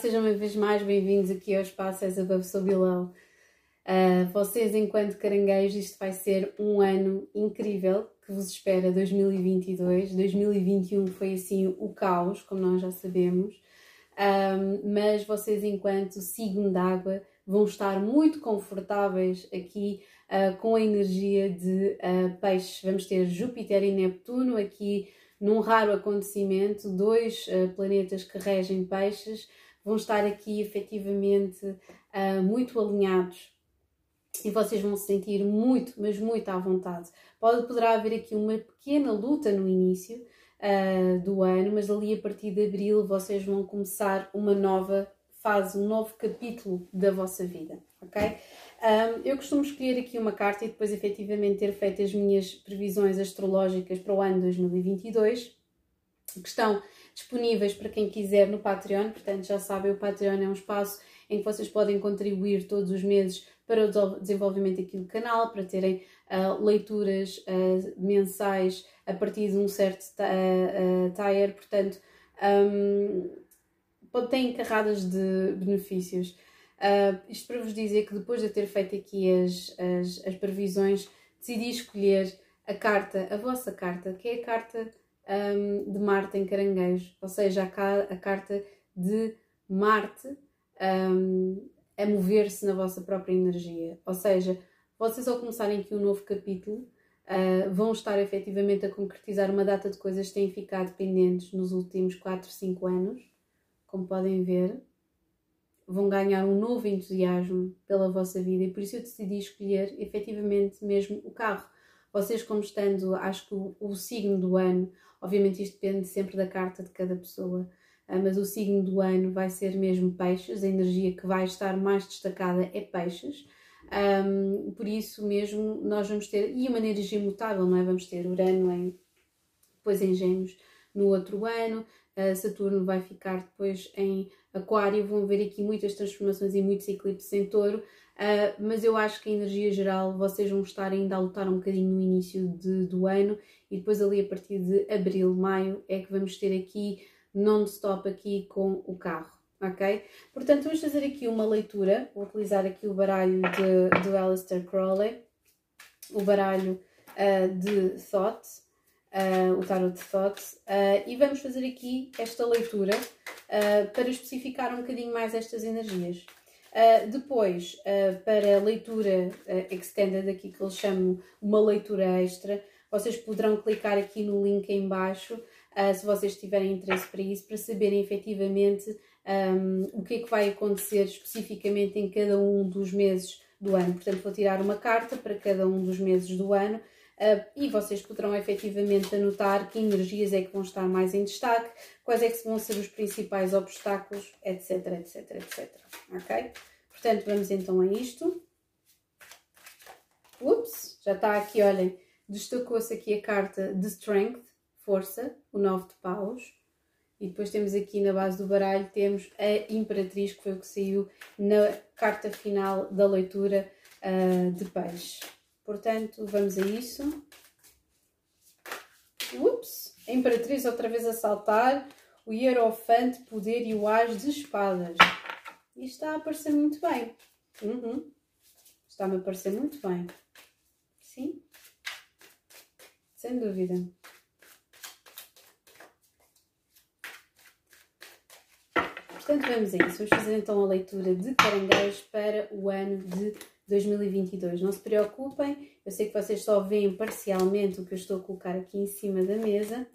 Sejam uma vez mais bem-vindos aqui ao Espaço As Above So Below. Uh, vocês, enquanto caranguejos, isto vai ser um ano incrível que vos espera 2022. 2021 foi assim o caos, como nós já sabemos, um, mas vocês, enquanto signo d'água, vão estar muito confortáveis aqui uh, com a energia de uh, peixes. Vamos ter Júpiter e Neptuno aqui num raro acontecimento, dois uh, planetas que regem peixes vão estar aqui efetivamente uh, muito alinhados e vocês vão se sentir muito, mas muito à vontade. Pode, poderá haver aqui uma pequena luta no início uh, do ano, mas ali a partir de abril vocês vão começar uma nova fase, um novo capítulo da vossa vida, ok? Um, eu costumo escolher aqui uma carta e depois efetivamente ter feito as minhas previsões astrológicas para o ano 2022, que estão disponíveis para quem quiser no Patreon. Portanto, já sabem, o Patreon é um espaço em que vocês podem contribuir todos os meses para o desenvolvimento aqui do canal, para terem uh, leituras uh, mensais a partir de um certo uh, tier. Portanto, um, têm carradas de benefícios. Isto para vos dizer que depois de ter feito aqui as, as, as, previsões, decidi escolher a carta, a vossa carta, que é a carta um, de Marte em Caranguejo, ou seja, a, a carta de Marte um, a mover-se na vossa própria energia. Ou seja, vocês ao começarem aqui um novo capítulo, uh, vão estar efetivamente a concretizar uma data de coisas que têm ficado pendentes nos últimos 4, 5 anos, como podem ver vão ganhar um novo entusiasmo pela vossa vida e por isso eu decidi escolher efetivamente mesmo o carro. Vocês, como estando, acho que o, o signo do ano, obviamente isto depende sempre da carta de cada pessoa, ah, mas o signo do ano vai ser mesmo peixes, a energia que vai estar mais destacada é peixes. Um, por isso mesmo nós vamos ter, e uma energia imutável, não é? Vamos ter Urano em, depois em Gêmeos no outro ano, uh, Saturno vai ficar depois em Aquário, vão ver aqui muitas transformações e muitos eclipses em Touro, uh, mas eu acho que a energia geral vocês vão estar ainda a lutar um bocadinho no início de, do ano e depois ali a partir de Abril, Maio é que vamos ter aqui non-stop aqui com o carro. Ok? Portanto, vamos fazer aqui uma leitura. Vou utilizar aqui o baralho de, de Aleister Crowley, o baralho uh, de Thought, uh, o Tarot de Thought, uh, e vamos fazer aqui esta leitura uh, para especificar um bocadinho mais estas energias. Uh, depois, uh, para leitura extended, aqui que eles chamam uma leitura extra, vocês poderão clicar aqui no link em baixo, se vocês tiverem interesse para isso, para saberem efetivamente um, o que é que vai acontecer especificamente em cada um dos meses do ano. Portanto, vou tirar uma carta para cada um dos meses do ano Uh, e vocês poderão efetivamente anotar que energias é que vão estar mais em destaque, quais é que vão ser os principais obstáculos, etc, etc, etc. Ok? Portanto, vamos então a isto. Ups, já está aqui, olhem, destacou-se aqui a carta de Strength, força, o 9 de paus. E depois temos aqui na base do baralho, temos a Imperatriz, que foi o que saiu na carta final da leitura uh, de peixe. Portanto, vamos a isso. Ups! A Imperatriz outra vez a saltar. O Hierofante, Poder e o As de Espadas. E está a aparecer muito bem. Uhum. Está-me a aparecer muito bem. Sim? Sem dúvida. Portanto, vamos a isso. Vamos fazer então a leitura de caranguejos para o ano de 2022. Não se preocupem, eu sei que vocês só veem parcialmente o que eu estou a colocar aqui em cima da mesa.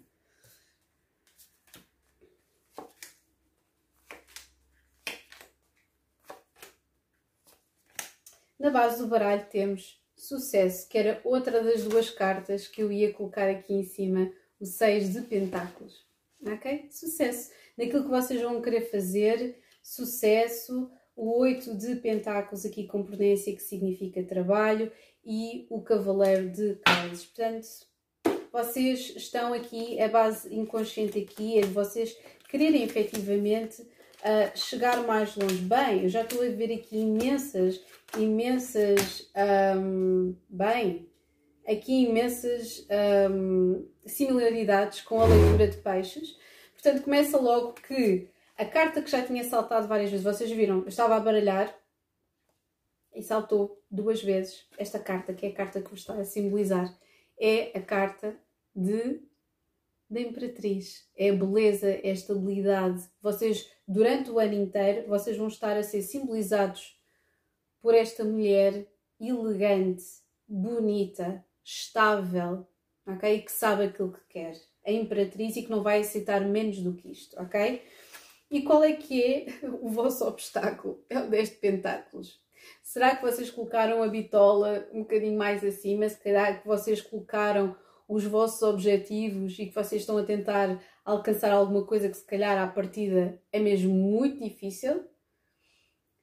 Na base do baralho temos sucesso, que era outra das duas cartas que eu ia colocar aqui em cima, o 6 de pentáculos. Ok? Sucesso. Naquilo que vocês vão querer fazer, sucesso, o oito de pentáculos aqui com prudência, que significa trabalho, e o cavaleiro de cálices. Portanto, vocês estão aqui, a base inconsciente aqui é de vocês quererem efetivamente uh, chegar mais longe. Bem, eu já estou a ver aqui imensas, imensas, um, bem, aqui imensas um, similaridades com a leitura de peixes. Portanto, começa logo que A carta que já tinha saltado várias vezes, vocês viram, eu estava a baralhar e saltou duas vezes esta carta, que é a carta que vos está a simbolizar. É a carta de da Imperatriz. É beleza, é estabilidade. Vocês, durante o ano inteiro, vocês vão estar a ser simbolizados por esta mulher elegante, bonita, estável, ok? Que sabe aquilo que quer. A Imperatriz e que não vai aceitar menos do que isto, ok? E qual é que é o vosso obstáculo? É o 10 de pentáculos. Será que vocês colocaram a bitola um bocadinho mais acima? Se calhar que vocês colocaram os vossos objetivos e que vocês estão a tentar alcançar alguma coisa que se calhar à partida é mesmo muito difícil.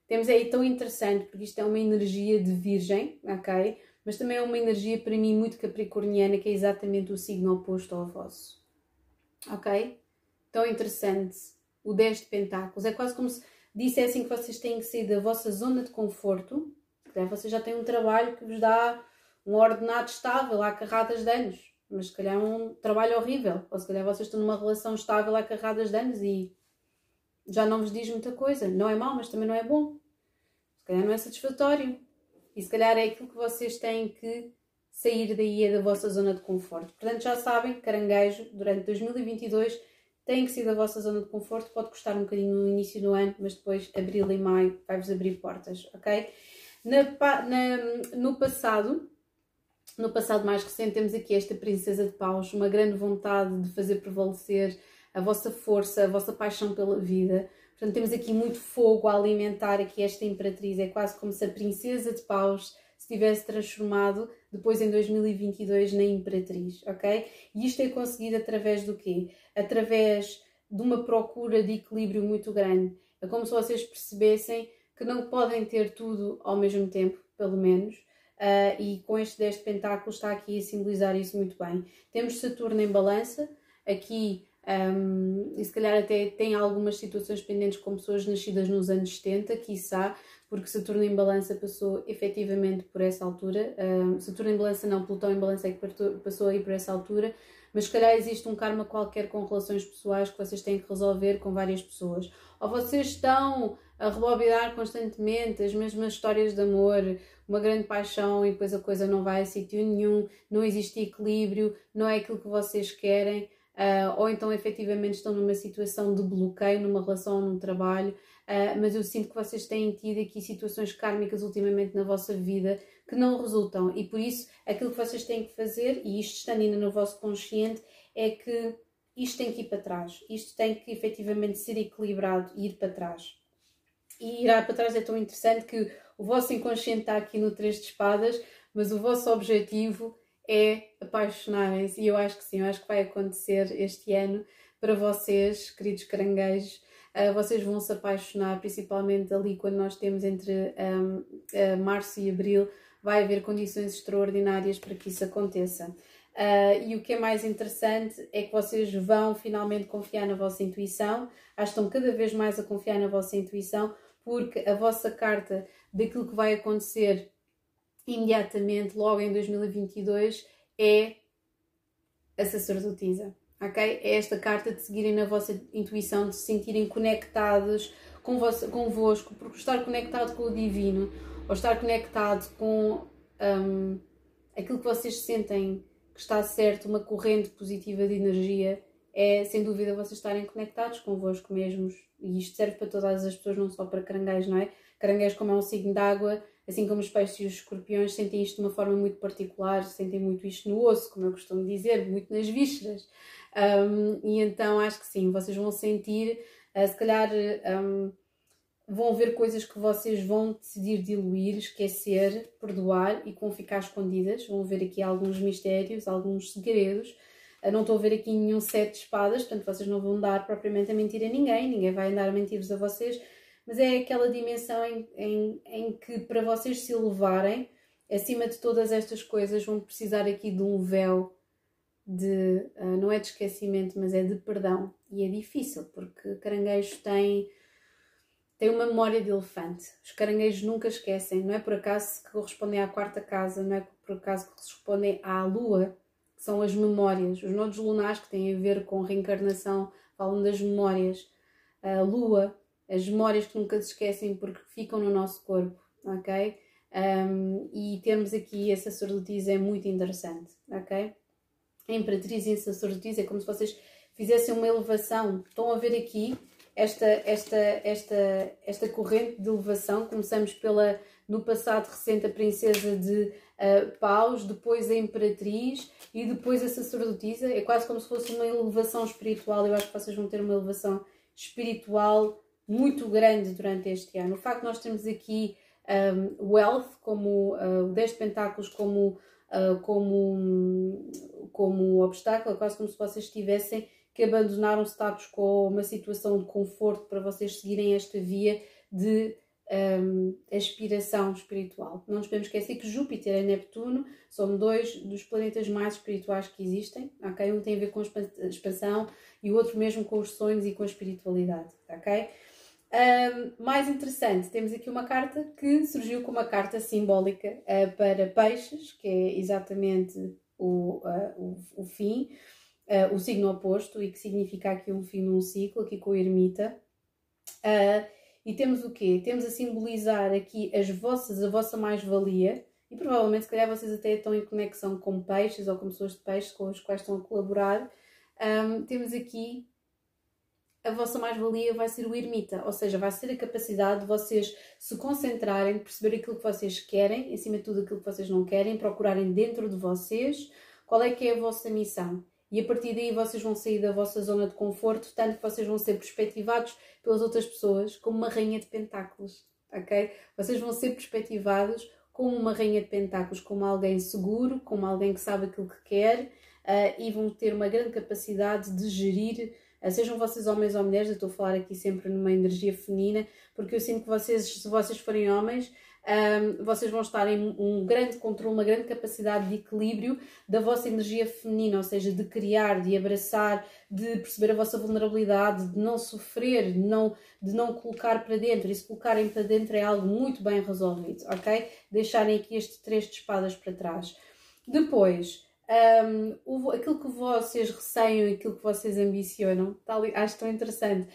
Temos aí tão interessante, porque isto é uma energia de virgem, ok? Mas também é uma energia para mim muito capricorniana, que é exatamente o signo oposto ao vosso. Ok? Tão interessante. O 10 de pentáculos. É quase como se dissessem que vocês têm que sair da vossa zona de conforto. Vocês já têm um trabalho que vos dá um ordenado estável há carradas de anos mas se calhar é um trabalho horrível, ou se calhar vocês estão numa relação estável há carradas de anos e já não vos diz muita coisa. Não é mau, mas também não é bom. Se calhar não é satisfatório. E se calhar é aquilo que vocês têm que sair daí é da vossa zona de conforto. Portanto, já sabem, caranguejo, durante 2022 tem que sair da vossa zona de conforto. Pode custar um bocadinho no início do ano, mas depois, abril e maio, vai-vos abrir portas, ok? Na, na, no passado, no passado mais recente temos aqui esta princesa de paus, uma grande vontade de fazer prevalecer a vossa força, a vossa paixão pela vida. Portanto, temos aqui muito fogo a alimentar aqui esta imperatriz. É quase como se a princesa de paus se tivesse transformado depois em 2022 na imperatriz, ok? E isto é conseguido através do quê? Através de uma procura de equilíbrio muito grande. É como se vocês percebessem que não podem ter tudo ao mesmo tempo, pelo menos, Uh, e com este 10 de pentáculos está aqui a simbolizar isso muito bem. Temos Saturno em balança, aqui um, e se calhar até tem algumas situações pendentes com pessoas nascidas nos anos 70, quiçá, porque Saturno em balança passou efetivamente por essa altura. Um, Saturno em balança não, Plutão em balança é que passou aí por essa altura, mas se calhar existe um karma qualquer com relações pessoais que vocês têm que resolver com várias pessoas. Ou vocês estão a rebobinar constantemente as mesmas histórias de amor, uma grande paixão e depois a coisa não vai a sítio nenhum, não existe equilíbrio, não é aquilo que vocês querem, uh, ou então efetivamente estão numa situação de bloqueio, numa relação ou num trabalho, uh, mas eu sinto que vocês têm tido aqui situações kármicas ultimamente na vossa vida que não resultam e por isso aquilo que vocês têm que fazer, e isto estando ainda no vosso consciente, é que isto tem que ir para trás, isto tem que efetivamente ser equilibrado e ir para trás. E ir para trás é tão interessante que o vosso inconsciente está aqui no Três de Espadas, mas o vosso objetivo é apaixonarem-se. E eu acho que sim, eu acho que vai acontecer este ano para vocês, queridos caranguejos. Uh, vocês vão se apaixonar, principalmente ali quando nós temos entre um, uh, março e abril, vai haver condições extraordinárias para que isso aconteça. Uh, e o que é mais interessante é que vocês vão finalmente confiar na vossa intuição, que estão cada vez mais a confiar na vossa intuição, porque a vossa carta daquilo que vai acontecer imediatamente, logo em 2022, é a sacerdotisa. Ok? É esta carta de seguirem na vossa intuição, de se sentirem conectados com convosco, porque estar conectado com o divino ou estar conectado com um, aquilo que vocês sentem que está certo, uma corrente positiva de energia, é sem dúvida vocês estarem conectados convosco mesmos. E isto serve para todas as pessoas, não só para caranguejos, não é? Caranguejos, como é um signo de água, assim como os peixes e os escorpiões, sentem isto de uma forma muito particular, sentem muito isto no osso, como eu costumo dizer, muito nas vísceras. Um, e então acho que sim, vocês vão sentir, uh, se calhar um, vão ver coisas que vocês vão decidir diluir, esquecer, perdoar e vão ficar escondidas. Vão ver aqui alguns mistérios, alguns segredos não estou a ver aqui nenhum sete de espadas, portanto vocês não vão dar propriamente a mentir a ninguém, ninguém vai andar a mentir-vos a vocês, mas é aquela dimensão em, em, em que para vocês se elevarem, acima de todas estas coisas, vão precisar aqui de um véu de, uh, não é de esquecimento, mas é de perdão. E é difícil, porque caranguejos têm, têm uma memória de elefante. Os caranguejos nunca esquecem, não é por acaso que correspondem à quarta casa, não é por acaso que correspondem à lua, são as memórias. Os nodos lunares que têm a ver com reencarnação falam das memórias. a lua, as memórias que nunca se esquecem porque ficam no nosso corpo, ok? Um, e termos aqui a sacerdotisa é muito interessante, ok? A imperatriz e a sacerdotisa é como se vocês fizessem uma elevação. Estão a ver aqui esta, esta, esta, esta corrente de elevação. Começamos pela, no passado recente, a princesa de uh, Paus, depois a imperatriz e depois a sacerdotisa. É quase como se fosse uma elevação espiritual. Eu acho que vocês vão ter uma elevação espiritual muito grande durante este ano. O facto de nós termos aqui um, wealth, como uh, o 10 de pentáculos, como, uh, como, como obstáculo, é quase como se vocês tivessem que abandonar um status quo, uma situação de conforto para vocês seguirem esta via de um, aspiração espiritual. Não nos podemos esquecer que Júpiter e Neptuno são dois dos planetas mais espirituais que existem, ok? Um tem a ver com a expansão e o outro mesmo com os sonhos e com a espiritualidade, ok? Um, mais interessante, temos aqui uma carta que surgiu como uma carta simbólica uh, para peixes, que é exatamente o, uh, o, o, fim, uh, o signo oposto, e que significa aqui um fim de um ciclo, aqui com a ermita. e temos o quê? Temos a simbolizar aqui as vossas, a vossa mais-valia, e provavelmente, se calhar, vocês até estão em conexão com peixes ou com pessoas de peixes com os quais estão a colaborar. Um, temos aqui a vossa mais-valia vai ser o ermita, ou seja, vai ser a capacidade de vocês se concentrarem, perceber aquilo que vocês querem, em cima de tudo aquilo que vocês não querem, procurarem dentro de vocês qual é que é a vossa missão. E a partir daí vocês vão sair da vossa zona de conforto, tanto que vocês vão ser perspectivados pelas outras pessoas como uma rainha de pentáculos, ok? Vocês vão ser perspectivados como uma rainha de pentáculos, como alguém seguro, como alguém que sabe aquilo que quer uh, e vão ter uma grande capacidade de gerir ah, sejam vocês homens ou mulheres, eu estou a falar aqui sempre numa energia feminina, porque eu sinto que vocês, se vocês forem homens, um, vocês vão estar em um grande controle, uma grande capacidade de equilíbrio da vossa energia feminina, ou seja, de criar, de abraçar, de perceber a vossa vulnerabilidade, de não sofrer, de não, de não colocar para dentro. E se colocarem para dentro é algo muito bem resolvido, ok? Deixarem aqui este três de espadas para trás. Depois, um, aquilo que vocês receiam aquilo que vocês ambicionam, tá ali, acho tão interessante.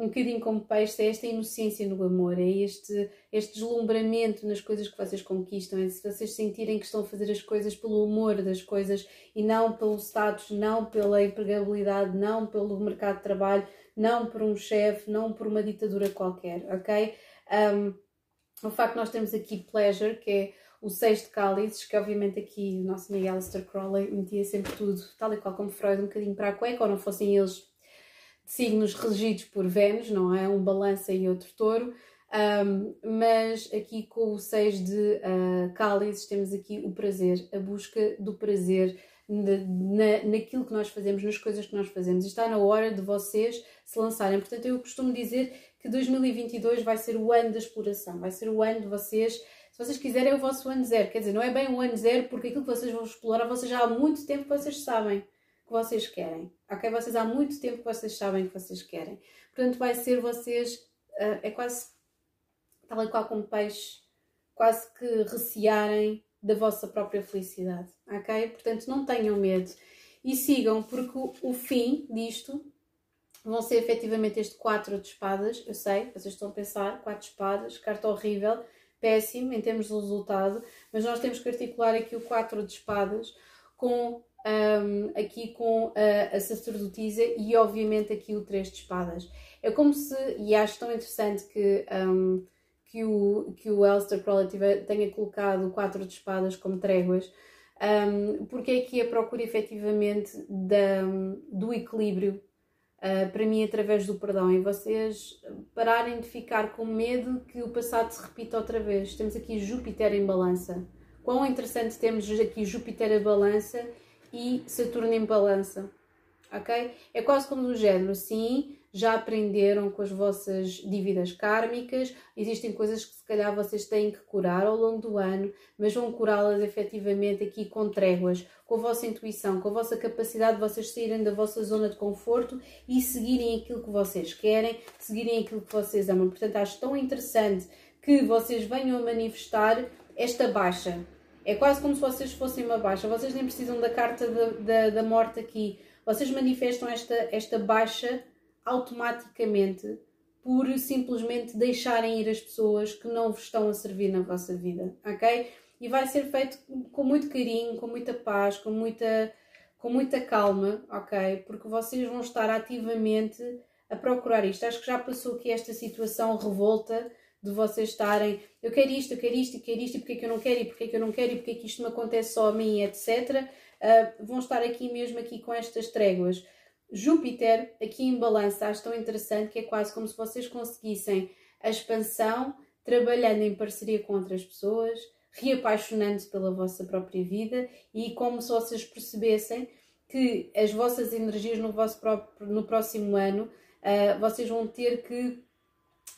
Um bocadinho como peixe, é esta inocência no amor, é este, este deslumbramento nas coisas que vocês conquistam, é se vocês sentirem que estão a fazer as coisas pelo amor das coisas e não pelo status, não pela empregabilidade, não pelo mercado de trabalho, não por um chefe, não por uma ditadura qualquer, ok? Um, o facto de nós termos aqui pleasure, que é o de cálices, que obviamente aqui o nosso amigo Alistair Crowley metia sempre tudo, tal e qual como Freud, um bocadinho para a cueca, ou não fossem eles signos regidos por Vênus, não é? Um balança e outro touro. Um, mas aqui com o seis de uh, cálices temos aqui o prazer, a busca do prazer na, na, naquilo que nós fazemos, nas coisas que nós fazemos. está na hora de vocês se lançarem. Portanto, eu costumo dizer que 2022 vai ser o ano da exploração, vai ser o ano de vocês se vocês quiserem, é o vosso ano zero. Quer dizer, não é bem um ano zero, porque aquilo que vocês vão explorar, vocês já há muito tempo vocês sabem que vocês querem. Ok? Vocês há muito tempo que vocês sabem que vocês querem. Portanto, vai ser vocês. Uh, é quase tal e qual como peixe, quase que recearem da vossa própria felicidade. Ok? Portanto, não tenham medo e sigam, porque o, o fim disto vão ser efetivamente este 4 de espadas. Eu sei, vocês estão a pensar, 4 de espadas, carta horrível péssimo em termos de resultado, mas nós temos que articular aqui o 4 de espadas com um, aqui com a, a sacerdotisa e obviamente aqui o 3 de espadas. É como se, e acho tão interessante que, um, que, o, que o Elster Crowley tenha colocado o 4 de espadas como tréguas, um, porque aqui a procura efetivamente da, do equilíbrio uh, para mim através do perdão e vocês pararem de ficar com medo que o passado se repita outra vez. Temos aqui Júpiter em balança. Quão interessante temos aqui Júpiter em balança e Saturno em balança. Ok? É quase como do género, sim, já aprenderam com as vossas dívidas kármicas, existem coisas que se calhar vocês têm que curar ao longo do ano, mas vão curá-las efetivamente aqui com tréguas, com a vossa intuição, com a vossa capacidade de vocês saírem da vossa zona de conforto e seguirem aquilo que vocês querem, seguirem aquilo que vocês amam. Portanto, acho tão interessante que vocês venham a manifestar esta baixa. É quase como se vocês fossem uma baixa. Vocês nem precisam da carta da, da, morte aqui. Vocês manifestam esta, esta baixa automaticamente por simplesmente deixarem ir as pessoas que não vos estão a servir na vossa vida, ok? E vai ser feito com muito carinho, com muita paz, com muita, com muita calma, ok? Porque vocês vão estar ativamente a procurar isto. Acho que já passou aqui esta situação revolta de vocês estarem eu quero isto, eu quero isto, eu quero isto, e porque é que eu não quero, e porque é que eu não quero, e porque é que isto me acontece só a mim, etc. Uh, vão estar aqui mesmo aqui com estas tréguas. Júpiter, aqui em balança, acho tão interessante que é quase como se vocês conseguissem a expansão trabalhando em parceria com outras pessoas, reapaixonando-se pela vossa própria vida e como se vocês percebessem que as vossas energias no, vosso próprio, no próximo ano uh, vocês vão ter que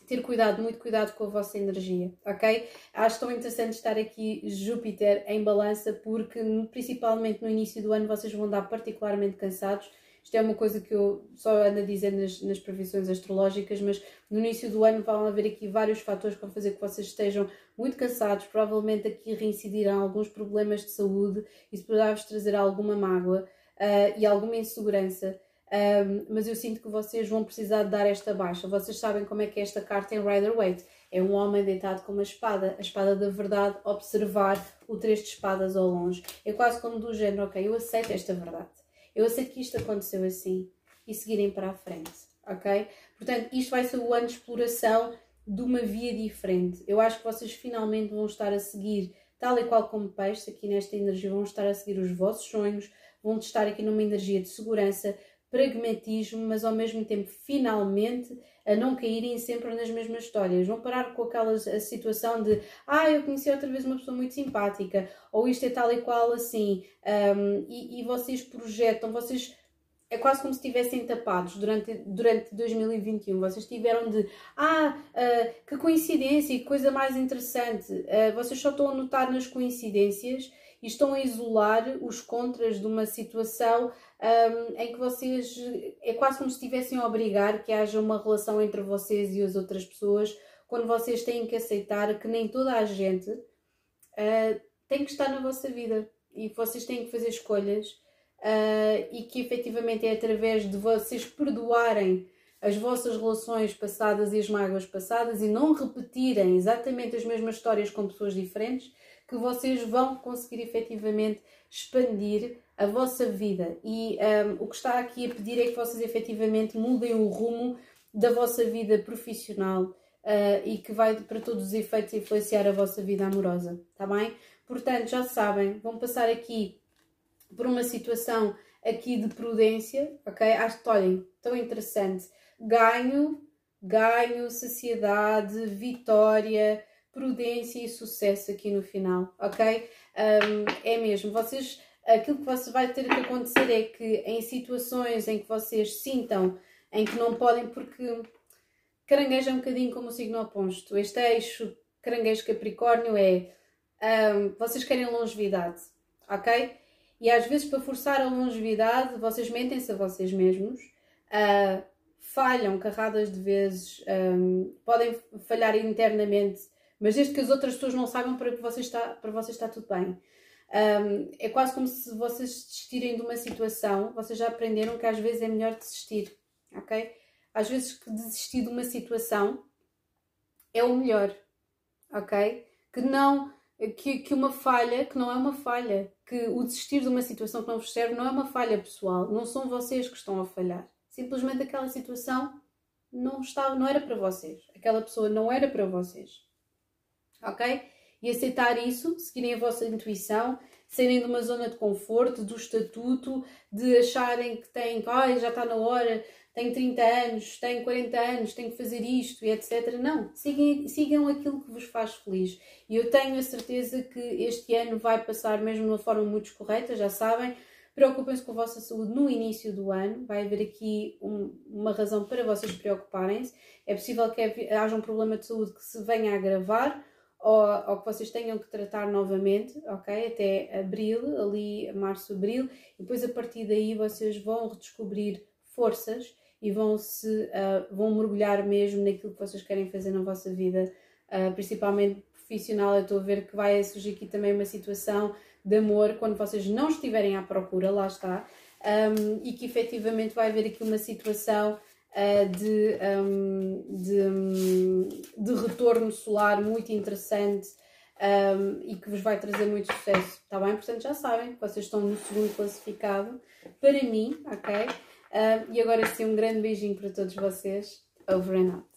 ter cuidado, muito cuidado com a vossa energia, ok? Acho tão interessante estar aqui Júpiter em balança porque principalmente no início do ano vocês vão dar particularmente cansados isto é uma coisa que eu só ando a dizer nas, nas previsões astrológicas, mas no início do ano vão haver aqui vários fatores que vão fazer que vocês estejam muito cansados, provavelmente aqui reincidirão alguns problemas de saúde, isso poderá vos trazer alguma mágoa uh, e alguma insegurança. Um, mas eu sinto que vocês vão precisar de dar esta baixa. Vocês sabem como é que é esta carta em Rider Waite. É um homem deitado com uma espada, a espada da verdade, observar o três de espadas ao longe. É quase como do género, ok, eu aceito esta verdade eu aceito que isto aconteceu assim e seguirem para a frente, ok? Portanto, isto vai ser o ano de exploração de uma via diferente. Eu acho que vocês finalmente vão estar a seguir, tal e qual como peixe, aqui nesta energia, vão estar a seguir os vossos sonhos, vão estar aqui numa energia de segurança, pragmatismo, mas ao mesmo tempo, finalmente, a não caírem sempre nas mesmas histórias. Vão parar com aquela situação de ah, eu conheci outra vez uma pessoa muito simpática, ou isto é tal e qual assim, um, e, e vocês projetam, vocês é quase como se estivessem tapados durante, durante 2021. Vocês tiveram de, ah, uh, que coincidência, que coisa mais interessante. Uh, vocês só estão a notar nas coincidências e estão a isolar os contras de uma situação um, em que vocês é quase como se estivessem a obrigar que haja uma relação entre vocês e as outras pessoas, quando vocês têm que aceitar que nem toda a gente uh, tem que estar na vossa vida. E vocês têm que fazer escolhas uh, e que efetivamente é através de vocês perdoarem as vossas relações passadas e as mágoas passadas e não repetirem exatamente as mesmas histórias com pessoas diferentes que vocês vão conseguir efetivamente expandir a vossa vida. E um, o que está aqui a pedir é que vocês efetivamente mudem o rumo da vossa vida profissional uh, e que vai para todos os efeitos influenciar a vossa vida amorosa, tá bem? Portanto, já sabem, vão passar aqui por uma situação aqui de prudência, ok? Acho que, olhem, tão interessante. Ganho, ganho, saciedade, vitória, prudência e sucesso aqui no final, ok? Um, é mesmo, vocês, aquilo que você vai ter que acontecer é que em situações em que vocês sintam em que não podem, porque caranguejo é um bocadinho como o signo oposto. Este eixo caranguejo Capricórnio é um, vocês querem longevidade, ok? E às vezes, para forçar a longevidade, vocês mentem-se a vocês mesmos, uh, falham carradas de vezes, um, podem falhar internamente mas desde que as outras pessoas não saibam, para, que você está, para você está tudo bem. Um, é quase como se vocês desistirem de uma situação, vocês já aprenderam que às vezes é melhor desistir, ok? Às vezes que desistir de uma situação é o melhor, ok? Que não, que, que uma falha, que não é uma falha, que o desistir de uma situação que não vos serve não é uma falha pessoal, não são vocês que estão a falhar. Simplesmente aquela situação não estava, não era para vocês. Aquela pessoa não era para vocês ok? E aceitar isso, seguirem a vossa intuição, saírem de uma zona de conforto, do estatuto, de acharem que têm, ai, já está na hora, tenho 30 anos, tenho 40 anos, tenho que fazer isto e etc. Não, sigam, sigam aquilo que vos faz feliz. E eu tenho a certeza que este ano vai passar mesmo de uma forma muito correta, já sabem. Preocupem-se com a vossa saúde no início do ano, vai haver aqui um, uma razão para vocês preocuparem-se. É possível que haja um problema de saúde que se venha a agravar ou, ou, que vocês tenham que tratar novamente, ok? Até abril, ali março, abril, e depois a partir daí vocês vão redescobrir forças e vão se uh, vão mergulhar mesmo naquilo que vocês querem fazer na vossa vida, uh, principalmente profissional. Eu estou a ver que vai surgir aqui também uma situação de amor quando vocês não estiverem à procura, lá está, um, e que efetivamente vai haver aqui uma situação de, um, de, de, retorno solar muito interessante um, e que vos vai trazer muito sucesso, está bem? Portanto, já sabem, vocês estão no segundo classificado para mim, ok? E agora sim, um grande beijinho para todos vocês. Over and out.